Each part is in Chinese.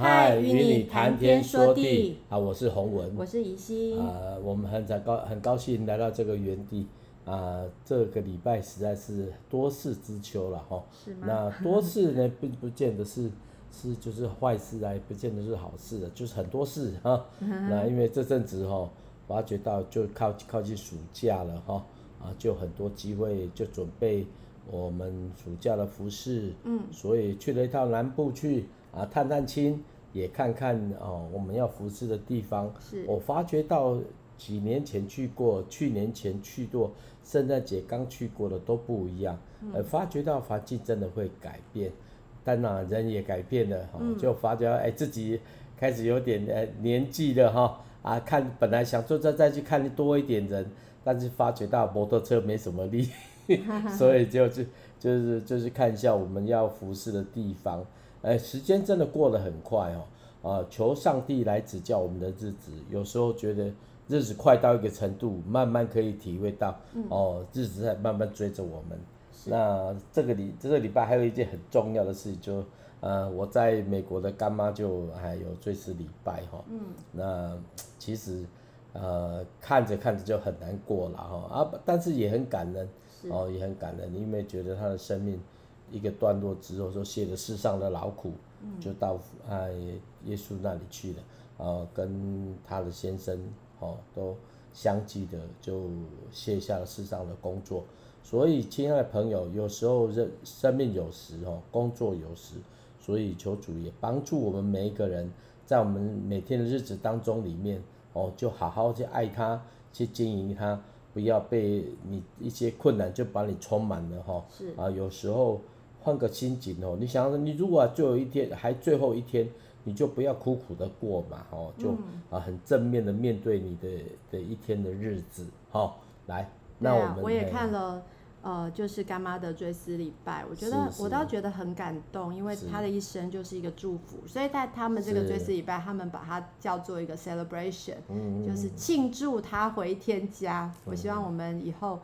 嗨，与你谈天说地啊！我是洪文，我是怡心啊。我们很高很高兴来到这个园地啊。这个礼拜实在是多事之秋了哈。是吗？那多事呢，并不见得是是就是坏事啊，不见得是好事的，就是很多事哈。那因为这阵子哈，发觉到就靠靠近暑假了哈啊，就很多机会就准备我们暑假的服饰，嗯，所以去了一趟南部去。啊，探探亲，也看看哦，我们要服侍的地方。是。我发觉到几年前去过，去年前去过，圣诞节刚去过的都不一样。嗯。呃，发觉到环境真的会改变，但那人也改变了，哈、嗯，就发觉哎，自己开始有点呃年纪了哈。啊，看本来想坐车再去看多一点人，但是发觉到摩托车没什么力，所以就就就是就是看一下我们要服侍的地方。哎，时间真的过得很快哦，啊，求上帝来指教我们的日子。有时候觉得日子快到一个程度，慢慢可以体会到，嗯、哦，日子在慢慢追着我们。那这个礼这个礼拜还有一件很重要的事情，就呃，我在美国的干妈就还有追思礼拜哈、哦。嗯。那其实呃看着看着就很难过了哈啊，但是也很感人，哦，也很感人，因为觉得他的生命。一个段落之后，说卸了世上的劳苦，就到啊耶稣那里去了，啊，跟他的先生哦都相继的就卸下了世上的工作。所以，亲爱的朋友，有时候生生命有时哦，工作有时，所以求主也帮助我们每一个人，在我们每天的日子当中里面哦，就好好去爱他，去经营他，不要被你一些困难就把你充满了哈。是啊，有时候。换个心情哦，你想，你如果最后一天还最后一天，你就不要苦苦的过嘛，哦，就啊很正面的面对你的的一天的日子，好，来，那我们、啊、我也看了，呃，就是干妈的追思礼拜，我觉得我倒觉得很感动，因为他的一生就是一个祝福，所以在他们这个追思礼拜，他们把它叫做一个 celebration，就是庆祝他回天家。我希望我们以后。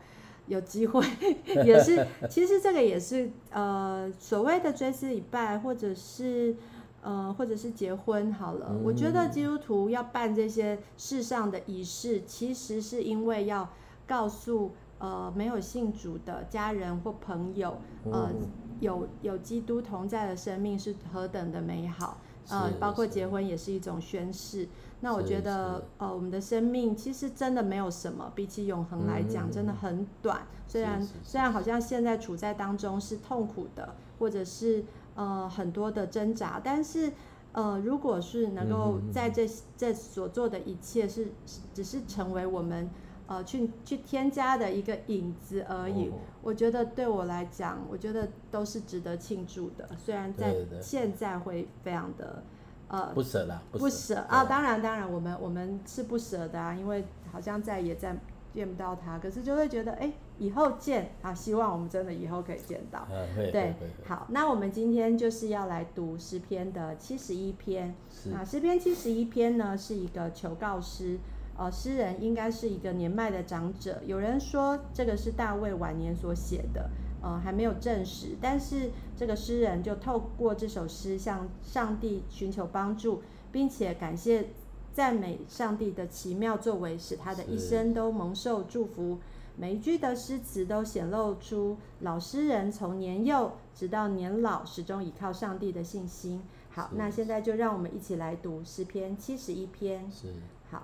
有机会也是，其实这个也是呃所谓的追思礼拜，或者是呃或者是结婚好了。我觉得基督徒要办这些世上的仪式，其实是因为要告诉呃没有信主的家人或朋友，呃有有基督同在的生命是何等的美好。呃，包括结婚也是一种宣誓。那我觉得，呃，我们的生命其实真的没有什么，比起永恒来讲，真的很短。虽然虽然好像现在处在当中是痛苦的，或者是呃很多的挣扎，但是呃，如果是能够在这这所做的一切是只是成为我们呃去去添加的一个影子而已，我觉得对我来讲，我觉得都是值得庆祝的。虽然在现在会非常的。呃，不舍啦，不舍啊！当然，当然，我们我们是不舍的啊，因为好像再也再见不到他，可是就会觉得，哎，以后见啊！希望我们真的以后可以见到。啊、对，好，那我们今天就是要来读诗篇的七十一篇。啊，诗篇七十一篇呢是一个求告诗，呃，诗人应该是一个年迈的长者。有人说这个是大卫晚年所写的。呃，还没有证实，但是这个诗人就透过这首诗向上帝寻求帮助，并且感谢赞美上帝的奇妙作为，使他的一生都蒙受祝福。每一句的诗词都显露出老诗人从年幼直到年老，始终依靠上帝的信心。好，那现在就让我们一起来读诗篇七十一篇。是，好，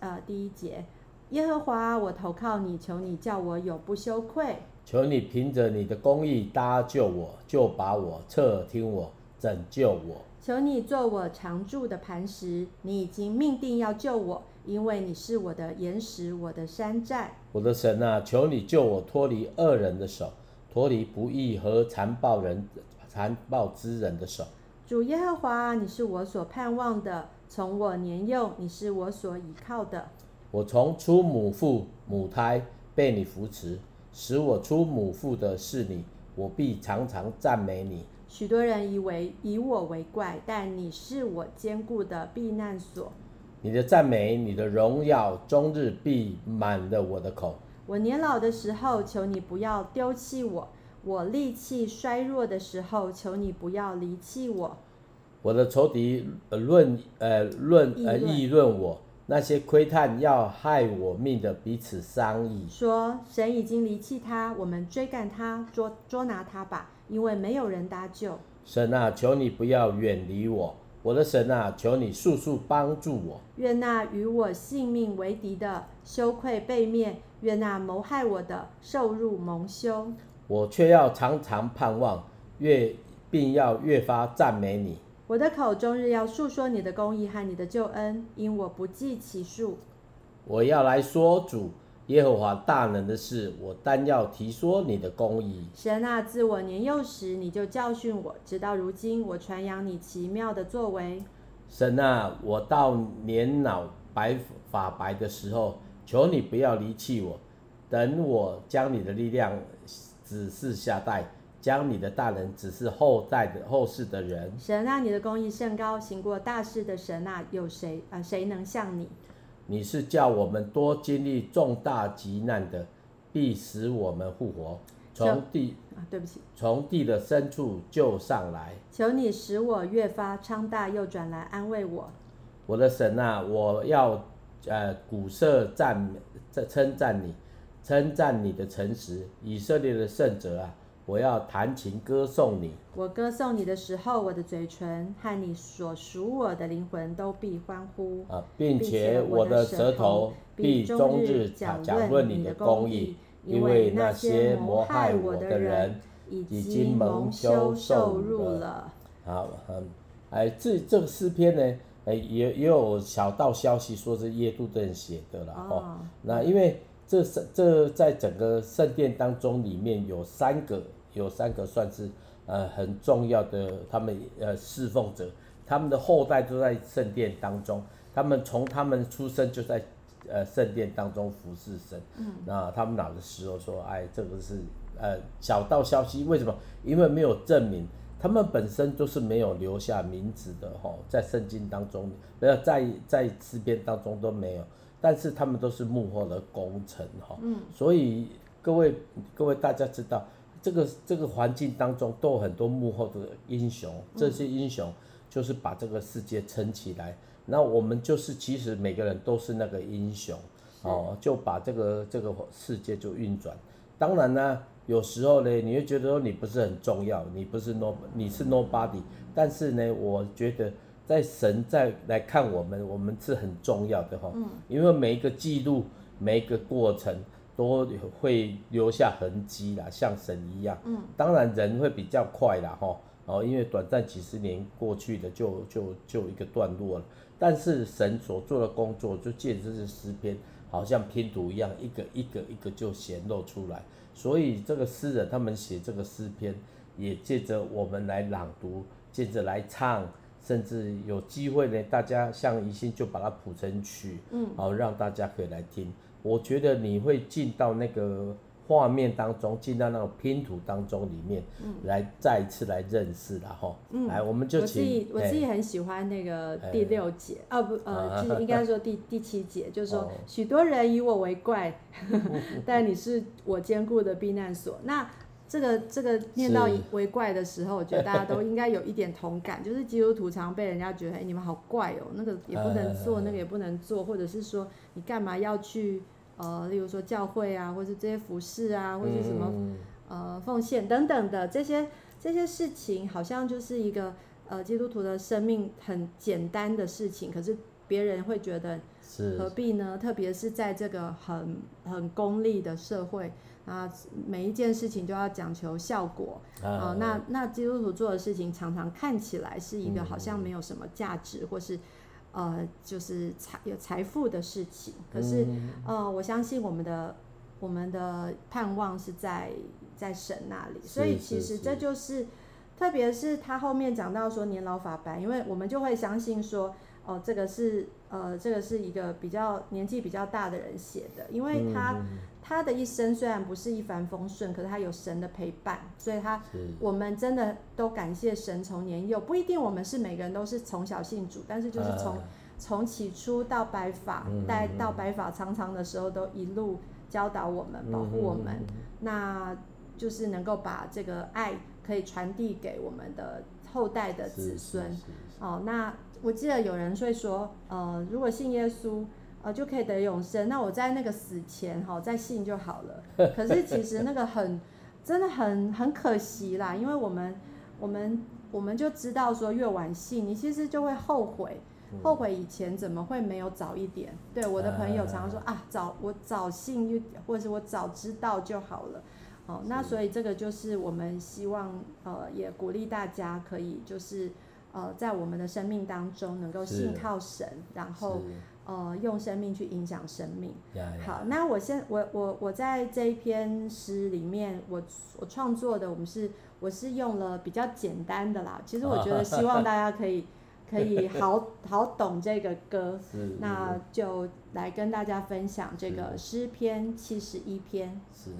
呃，第一节，耶和华，我投靠你，求你叫我永不羞愧。求你凭着你的公义搭救我，就把我侧听我，拯救我。求你做我常住的磐石，你已经命定要救我，因为你是我的岩石，我的山寨。我的神啊，求你救我脱离恶人的手，脱离不义和残暴人、残暴之人的手。主耶和华，你是我所盼望的，从我年幼，你是我所倚靠的。我从出母腹母胎被你扶持。使我出母腹的是你，我必常常赞美你。许多人以为以我为怪，但你是我坚固的避难所。你的赞美，你的荣耀，终日必满了我的口。我年老的时候，求你不要丢弃我；我力气衰弱的时候，求你不要离弃我。我的仇敌论呃论呃议论我，那些窥探要害我命的彼此商议，说神已经离弃他，我们追赶他，捉捉拿他吧，因为没有人搭救。神啊，求你不要远离我，我的神啊，求你速速帮助我。愿那与我性命为敌的羞愧被灭，愿那谋害我的受辱蒙羞。我却要常常盼望，越并要越发赞美你。我的口终日要述说你的公义和你的救恩，因我不计其数。我要来说主耶和华大能的事，我单要提说你的公义。神啊，自我年幼时你就教训我，直到如今我传扬你奇妙的作为。神啊，我到年老白发白的时候，求你不要离弃我，等我将你的力量指示下代。将你的大能指示后代的后世的人。神啊，你的公义甚高，行过大事的神啊，有谁啊？谁能像你？你是叫我们多经历重大急难的，必使我们复活，从地啊，对不起，从地的深处救上来。求你使我越发昌大，又转来安慰我。我的神啊，我要呃鼓瑟赞称赞你，称赞你的诚实，以色列的圣者啊。我要弹琴歌颂你。我歌颂你的时候，我的嘴唇和你所属我的灵魂都必欢呼。啊，并且我的舌头必终日讲讲论你的公义，因为那些谋害我的人已经蒙羞受辱了。好，嗯，哎，这这个诗篇呢，哎，也也有小道消息说是耶杜顿写的了哦，哦。那因为。这是这在整个圣殿当中里面有三个，有三个算是呃很重要的，他们呃侍奉者，他们的后代都在圣殿当中，他们从他们出生就在呃圣殿当中服侍神。嗯，那他们老的时候说，哎，这个是呃小道消息，为什么？因为没有证明，他们本身都是没有留下名字的哈，在圣经当中没有在在诗篇当中都没有。但是他们都是幕后的功臣哈，嗯，所以各位各位大家知道，这个这个环境当中都有很多幕后的英雄，这些英雄就是把这个世界撑起来，那我们就是其实每个人都是那个英雄哦，就把这个这个世界就运转。当然呢，有时候呢，你会觉得说你不是很重要，你不是 no 你是 nobody，但是呢，我觉得。在神在来看我们，我们是很重要的哈，因为每一个记录，每一个过程都会留下痕迹啦，像神一样。嗯，当然人会比较快啦哈，哦，因为短暂几十年过去的就就就一个段落了，但是神所做的工作，就借着这些诗篇，好像拼图一样，一个一个一个就显露出来。所以这个诗人他们写这个诗篇，也借着我们来朗读，借着来唱。甚至有机会呢，大家像宜兴就把它谱成曲，嗯，好让大家可以来听。我觉得你会进到那个画面当中，进到那个拼图当中里面，嗯，来再一次来认识了哈。嗯，来我们就请。我自己我自己很喜欢那个第六节，啊不呃，就是应该说第第七节，就是说许多人以我为怪，但你是我坚固的避难所。那这个这个念到为怪的时候，我觉得大家都应该有一点同感，就是基督徒常被人家觉得，哎，你们好怪哦，那个也不能做，那个也不能做，或者是说你干嘛要去呃，例如说教会啊，或者是这些服饰啊，或者是什么呃奉献等等的这些这些事情，好像就是一个呃基督徒的生命很简单的事情，可是别人会觉得何必呢？特别是在这个很很功利的社会。啊，每一件事情都要讲求效果啊，啊。那那基督徒做的事情，常常看起来是一个好像没有什么价值，嗯、或是呃，就是财有财富的事情。可是、嗯、呃，我相信我们的我们的盼望是在在神那里，所以其实这就是，特别是他后面讲到说年老法白，因为我们就会相信说，哦、呃，这个是呃，这个是一个比较年纪比较大的人写的，因为他。嗯他的一生虽然不是一帆风顺，可是他有神的陪伴，所以他我们真的都感谢神。从年幼不一定我们是每个人都是从小信主，但是就是从从、啊、起初到白发，带、嗯、到白发苍苍的时候，都一路教导我们、保护我们、嗯，那就是能够把这个爱可以传递给我们的后代的子孙。哦，那我记得有人会说，呃，如果信耶稣，呃，就可以得永生。那我在那个死前哈、哦，再信就好了。可是其实那个很，真的很很可惜啦，因为我们我们我们就知道说，越晚信，你其实就会后悔。后悔以前怎么会没有早一点？对，我的朋友常常说啊，早我早信，或者是我早知道就好了。哦，那所以这个就是我们希望呃，也鼓励大家可以就是呃，在我们的生命当中能够信靠神，然后呃，用生命去影响生命。好，那我先我我我在这一篇诗里面，我我创作的，我们是我是用了比较简单的啦。其实我觉得希望大家可以。可以好好懂这个歌，那就来跟大家分享这个诗篇七十一篇。是。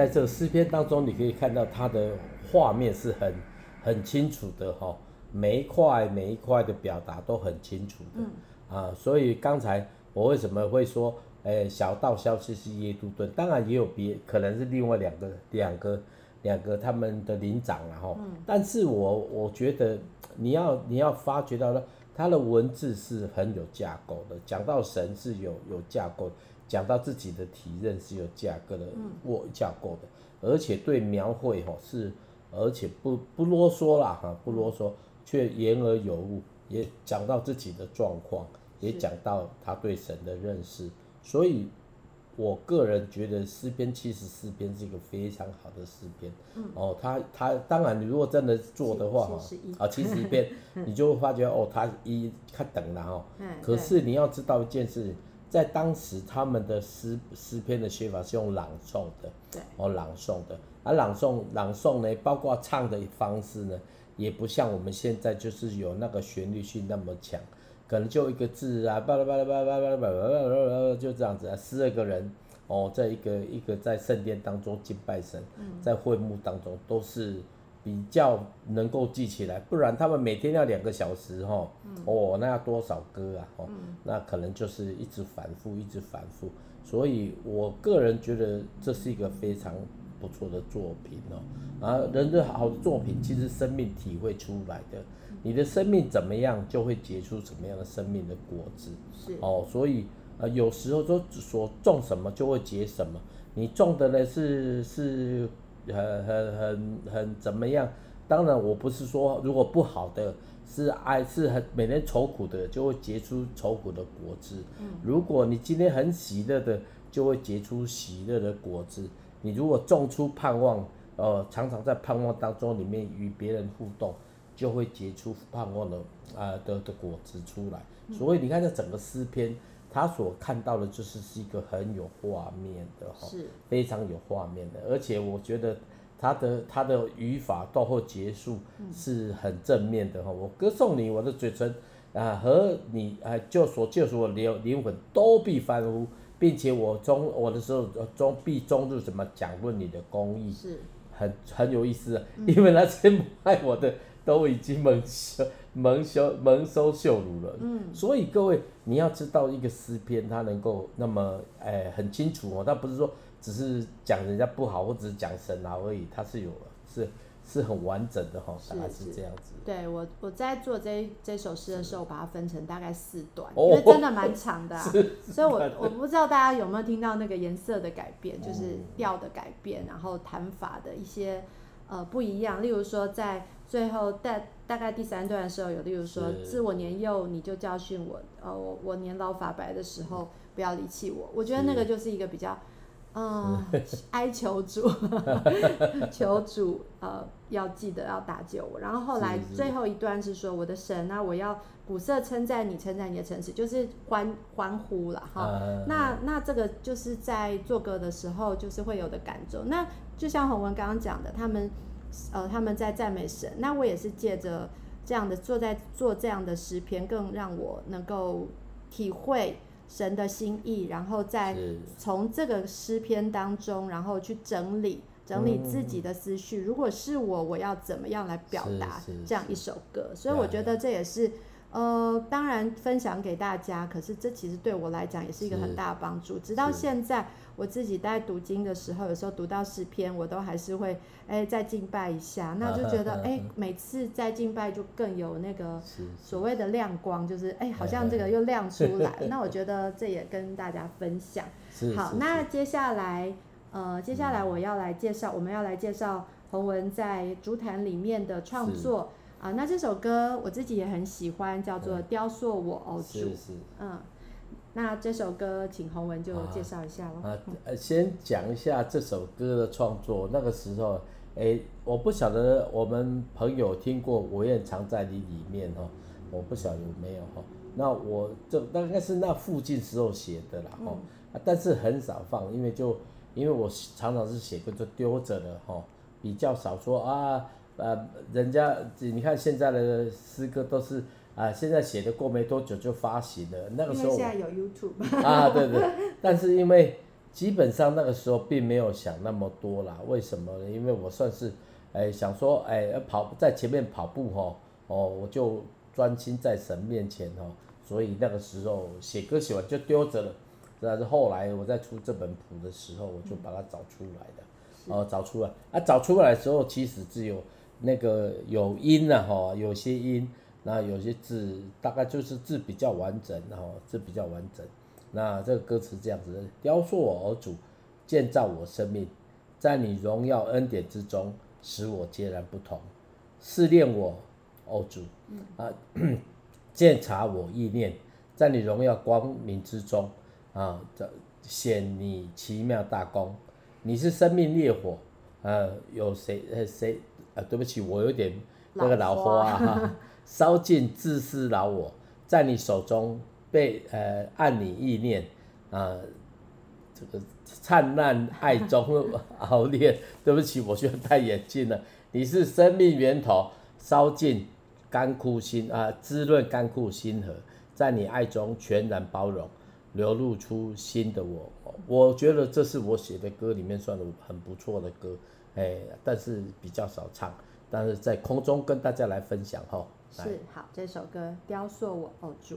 在这个诗篇当中，你可以看到它的画面是很很清楚的哈，每一块每一块的表达都很清楚的、嗯、啊。所以刚才我为什么会说，诶，小道消息是耶杜顿，当然也有别，可能是另外两个两个两个他们的灵长然后，嗯、但是我我觉得你要你要发觉到了，他的文字是很有架构的，讲到神是有有架构的。讲到自己的体认是有架构的，我架构的，而且对描绘哈是，而且不不啰嗦啦哈，不啰嗦，却言而有物，也讲到自己的状况，也讲到他对神的认识，所以我个人觉得诗篇七十四篇是一个非常好的诗篇。哦，他他当然你如果真的做的话哈，啊七十一篇，你就会发觉哦，他一他等了哈，可是你要知道一件事。在当时，他们的诗诗篇的写法是用朗诵的，对，哦，朗诵的，而朗诵朗诵呢，包括唱的方式呢，也不像我们现在就是有那个旋律性那么强，可能就一个字啊，巴拉巴拉巴拉巴拉巴拉巴拉巴拉，就这样子啊，十二个人哦，在一个一个在圣殿当中敬拜神，在会幕当中都是比较能够记起来，不然他们每天要两个小时哈，哦，那要多少歌啊，哦，那可能就是一直反复，一直反复，所以我个人觉得这是一个非常不错的作品哦，啊，人的好的作品其实生命体会出来的。你的生命怎么样，就会结出什么样的生命的果子。是哦，所以呃，有时候说所种什么就会结什么。你种的呢是是很很很很怎么样？当然，我不是说如果不好的是爱是很每天愁苦的，就会结出愁苦的果子。嗯，如果你今天很喜乐的，就会结出喜乐的果子。你如果种出盼望，呃，常常在盼望当中里面与别人互动。就会结出盼望的啊的的果子出来，所以你看这整个诗篇，他所看到的就是是一个很有画面的哈，是非常有画面的，而且我觉得他的他的语法到后结束是很正面的哈，我歌颂你，我的嘴唇啊和你啊就所救赎我灵灵魂都必欢呼，并且我中我的时候中必中日怎么讲论你的公义，是很很有意思，因为那些 爱我的。都已经蒙羞蒙羞蒙羞羞辱了，嗯，所以各位你要知道一个诗篇，它能够那么哎、欸、很清楚哦，它不是说只是讲人家不好或者是讲神好而已，它是有是是很完整的哈，大概是这样子。对我我在做这这首诗的时候，我把它分成大概四段，因为真的蛮长的、啊，所以我我不知道大家有没有听到那个颜色的改变，就是调的改变，然后弹法的一些呃不一样，例如说在。最后大大概第三段的时候，有例如说，自我年幼你就教训我，呃，我我年老发白的时候不要离弃我。我觉得那个就是一个比较，嗯、呃，哀求主，求主呃要记得要搭救我。然后后来最后一段是说，我的神啊，我要鼓瑟称赞你，称赞你的诚实，就是欢欢呼了哈。那那这个就是在做歌的时候就是会有的感受。那就像洪文刚刚讲的，他们。呃，他们在赞美神，那我也是借着这样的坐在做这样的诗篇，更让我能够体会神的心意，然后再从这个诗篇当中，然后去整理整理自己的思绪。如果是我，我要怎么样来表达这样一首歌？所以我觉得这也是。呃，当然分享给大家，可是这其实对我来讲也是一个很大的帮助。直到现在，我自己在读经的时候，有时候读到诗篇，我都还是会哎再敬拜一下，那就觉得 哎每次再敬拜就更有那个所谓的亮光，就是哎好像这个又亮出来。那我觉得这也跟大家分享。好，那接下来呃接下来我要来介绍，我们要来介绍洪文在竹坛里面的创作。啊，那这首歌我自己也很喜欢，叫做《雕塑我，偶主》。是是。嗯，那这首歌请洪文就介绍一下喽。啊，呃，先讲一下这首歌的创作。那个时候，哎、欸，我不晓得我们朋友听过《我愿常在你里面》哦，我不晓得有没有哈。那我这大概是那附近时候写的啦哈，嗯、但是很少放，因为就因为我常常是写歌就丢着的哈，比较少说啊。呃，人家你看现在的诗歌都是啊、呃，现在写的过没多久就发行了。那个时候现在有 YouTube 啊，对对。但是因为基本上那个时候并没有想那么多啦。为什么呢？因为我算是哎想说哎跑在前面跑步哈哦，我就专心在神面前哦，所以那个时候写歌写完就丢着了。但是后来我在出这本谱的时候，我就把它找出来的，嗯、哦找出来啊找出来的时候其实只有。那个有音呐，哈，有些音，那有些字，大概就是字比较完整，哈，字比较完整。那这个歌词这样子：雕塑我，哦主，建造我生命，在你荣耀恩典之中，使我截然不同。试炼我，哦主，啊，鉴察我意念，在你荣耀光明之中，啊，这显你奇妙大功。你是生命烈火，呃，有谁呃谁？啊，对不起，我有点那个老花啊，哈，烧尽自私老我，在你手中被呃按你意念啊，这个灿烂爱中 熬炼。对不起，我需要戴眼镜了。你是生命源头，烧尽干枯心啊，滋润干枯心河，在你爱中全然包容，流露出新的我。我觉得这是我写的歌里面算很不错的歌，哎，但是比较少唱，但是在空中跟大家来分享哈。是，好，这首歌《雕塑我哦主》。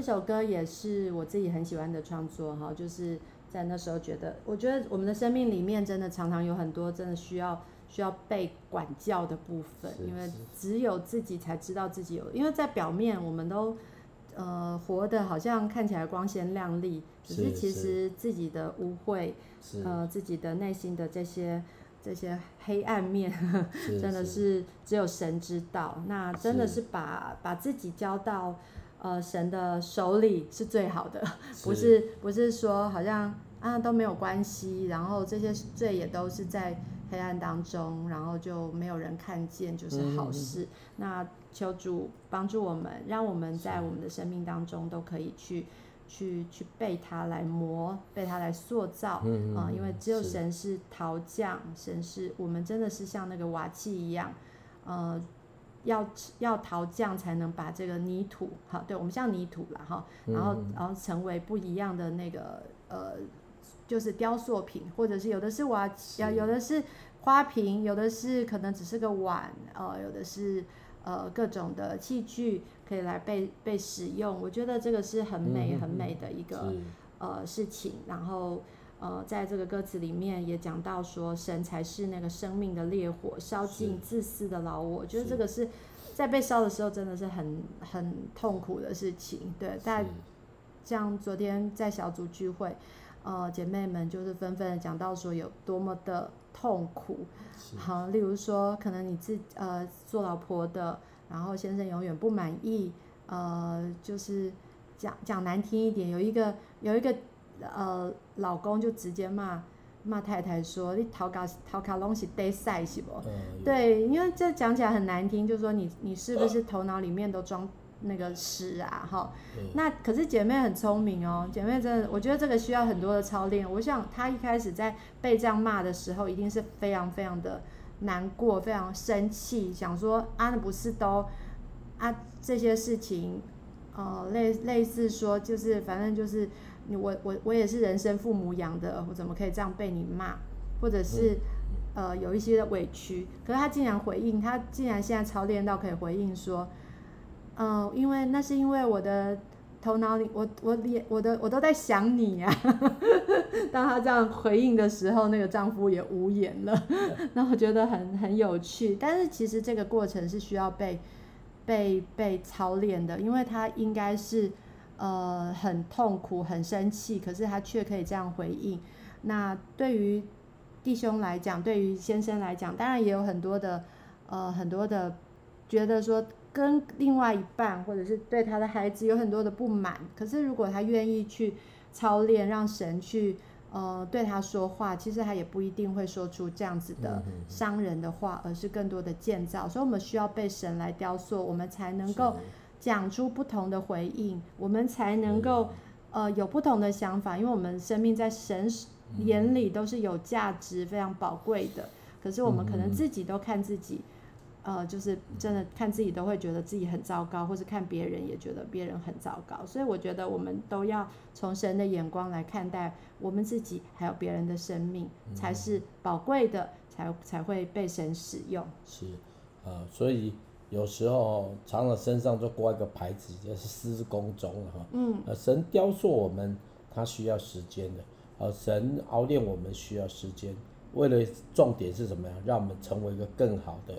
这首歌也是我自己很喜欢的创作哈，就是在那时候觉得，我觉得我们的生命里面真的常常有很多真的需要需要被管教的部分，因为只有自己才知道自己有，因为在表面我们都呃活得好像看起来光鲜亮丽，只是其实自己的污秽，呃自己的内心的这些。这些黑暗面，真的是只有神知道。那真的是把把自己交到呃神的手里是最好的，不是不是说好像啊都没有关系，然后这些罪也都是在黑暗当中，然后就没有人看见，就是好事。嗯、那求主帮助我们，让我们在我们的生命当中都可以去。去去被他来磨，被他来塑造啊、嗯呃！因为只有神是陶匠，神是我们真的是像那个瓦器一样，呃，要要陶匠才能把这个泥土，好，对我们像泥土了哈，然后然后成为不一样的那个呃，就是雕塑品，或者是有的是瓦，要有的是花瓶，有的是可能只是个碗，呃，有的是呃各种的器具。可以来被被使用，我觉得这个是很美很美的一个、嗯、呃事情。然后呃，在这个歌词里面也讲到说，神才是那个生命的烈火，烧尽自私的老我。我觉得这个是在被烧的时候真的是很很痛苦的事情。对，在像昨天在小组聚会，呃，姐妹们就是纷纷的讲到说有多么的痛苦。好，例如说可能你自呃做老婆的。然后先生永远不满意，呃，就是讲讲难听一点，有一个有一个呃老公就直接骂骂太太说：“你头壳头壳拢是带屎是不？”嗯、对，因为这讲起来很难听，就是说你你是不是头脑里面都装那个屎啊？哈、嗯，那可是姐妹很聪明哦，姐妹真的，我觉得这个需要很多的操练。我想她一开始在被这样骂的时候，一定是非常非常的。难过，非常生气，想说啊，那不是都啊这些事情，呃，类类似说，就是反正就是你我我我也是人生父母养的，我怎么可以这样被你骂，或者是呃有一些的委屈，可是他竟然回应，他竟然现在操练到可以回应说，嗯、呃，因为那是因为我的。头脑里，我我也我的我都在想你呀、啊。当他这样回应的时候，那个丈夫也无言了。那我觉得很很有趣，但是其实这个过程是需要被被被操练的，因为他应该是呃很痛苦、很生气，可是他却可以这样回应。那对于弟兄来讲，对于先生来讲，当然也有很多的呃很多的觉得说。跟另外一半，或者是对他的孩子有很多的不满，可是如果他愿意去操练，让神去呃对他说话，其实他也不一定会说出这样子的伤人的话，而是更多的建造。所以，我们需要被神来雕塑，我们才能够讲出不同的回应，我们才能够呃有不同的想法，因为我们生命在神眼里都是有价值、非常宝贵的。可是我们可能自己都看自己。呃，就是真的看自己都会觉得自己很糟糕，或是看别人也觉得别人很糟糕，所以我觉得我们都要从神的眼光来看待我们自己，还有别人的生命，才是宝贵的，才才会被神使用。是，呃，所以有时候常常身上就挂一个牌子，就是施工中哈。嗯。呃，神雕塑我们，他需要时间的；呃，神熬炼我们需要时间。为了重点是什么呀？让我们成为一个更好的。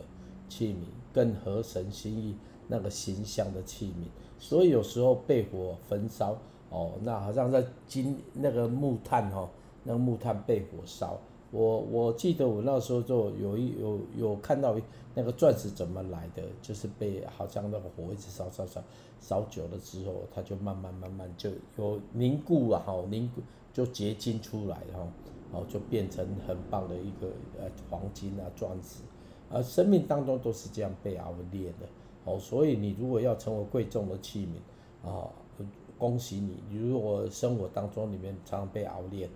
器皿更合神心意，那个形象的器皿，所以有时候被火焚烧，哦，那好像在金那个木炭哦，那个木炭被火烧。我我记得我那时候就有一有有看到那个钻石怎么来的，就是被好像那个火一直烧烧烧烧久了之后，它就慢慢慢慢就有凝固啊，哈，凝固就结晶出来哈，然后就变成很棒的一个呃黄金啊钻石。而生命当中都是这样被熬炼的，哦，所以你如果要成为贵重的器皿，啊，恭喜！你如果生活当中里面常常被熬炼，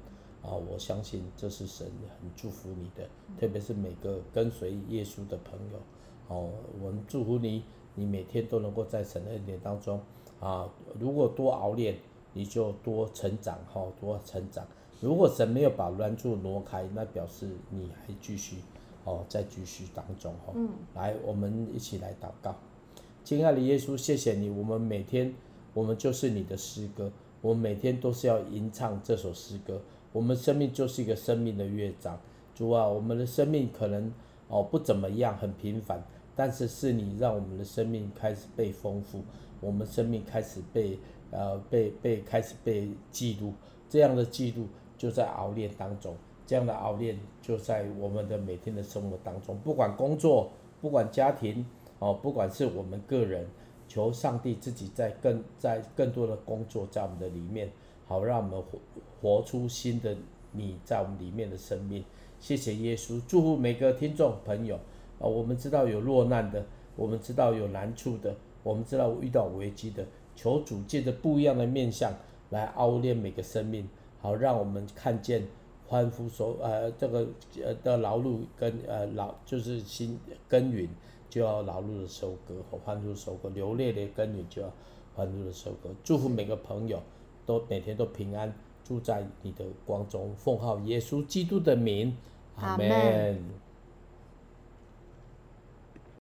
啊，我相信这是神很祝福你的，特别是每个跟随耶稣的朋友，哦，我们祝福你，你每天都能够在神的恩典当中，啊，如果多熬练，你就多成长，哈，多成长。如果神没有把拦阻挪开，那表示你还继续。哦，在继续当中哈，嗯、来，我们一起来祷告。亲爱的耶稣，谢谢你，我们每天我们就是你的诗歌，我们每天都是要吟唱这首诗歌。我们生命就是一个生命的乐章，主啊，我们的生命可能哦不怎么样，很平凡，但是是你让我们的生命开始被丰富，我们生命开始被呃被被开始被记录，这样的记录就在熬炼当中。这样的熬炼就在我们的每天的生活当中，不管工作，不管家庭，哦，不管是我们个人，求上帝自己在更在更多的工作在我们的里面，好让我们活活出新的你在我们里面的生命。谢谢耶稣，祝福每个听众朋友。啊，我们知道有落难的，我们知道有难处的，我们知道遇到危机的，求主借着不一样的面相来熬炼每个生命，好让我们看见。欢呼收呃，这个呃的劳碌跟呃劳就是新耕耘就要劳碌的收割和欢呼收割，流泪的耕耘就要欢呼的收割。祝福每个朋友都每天都平安，住在你的光中，奉号耶稣基督的名，阿门。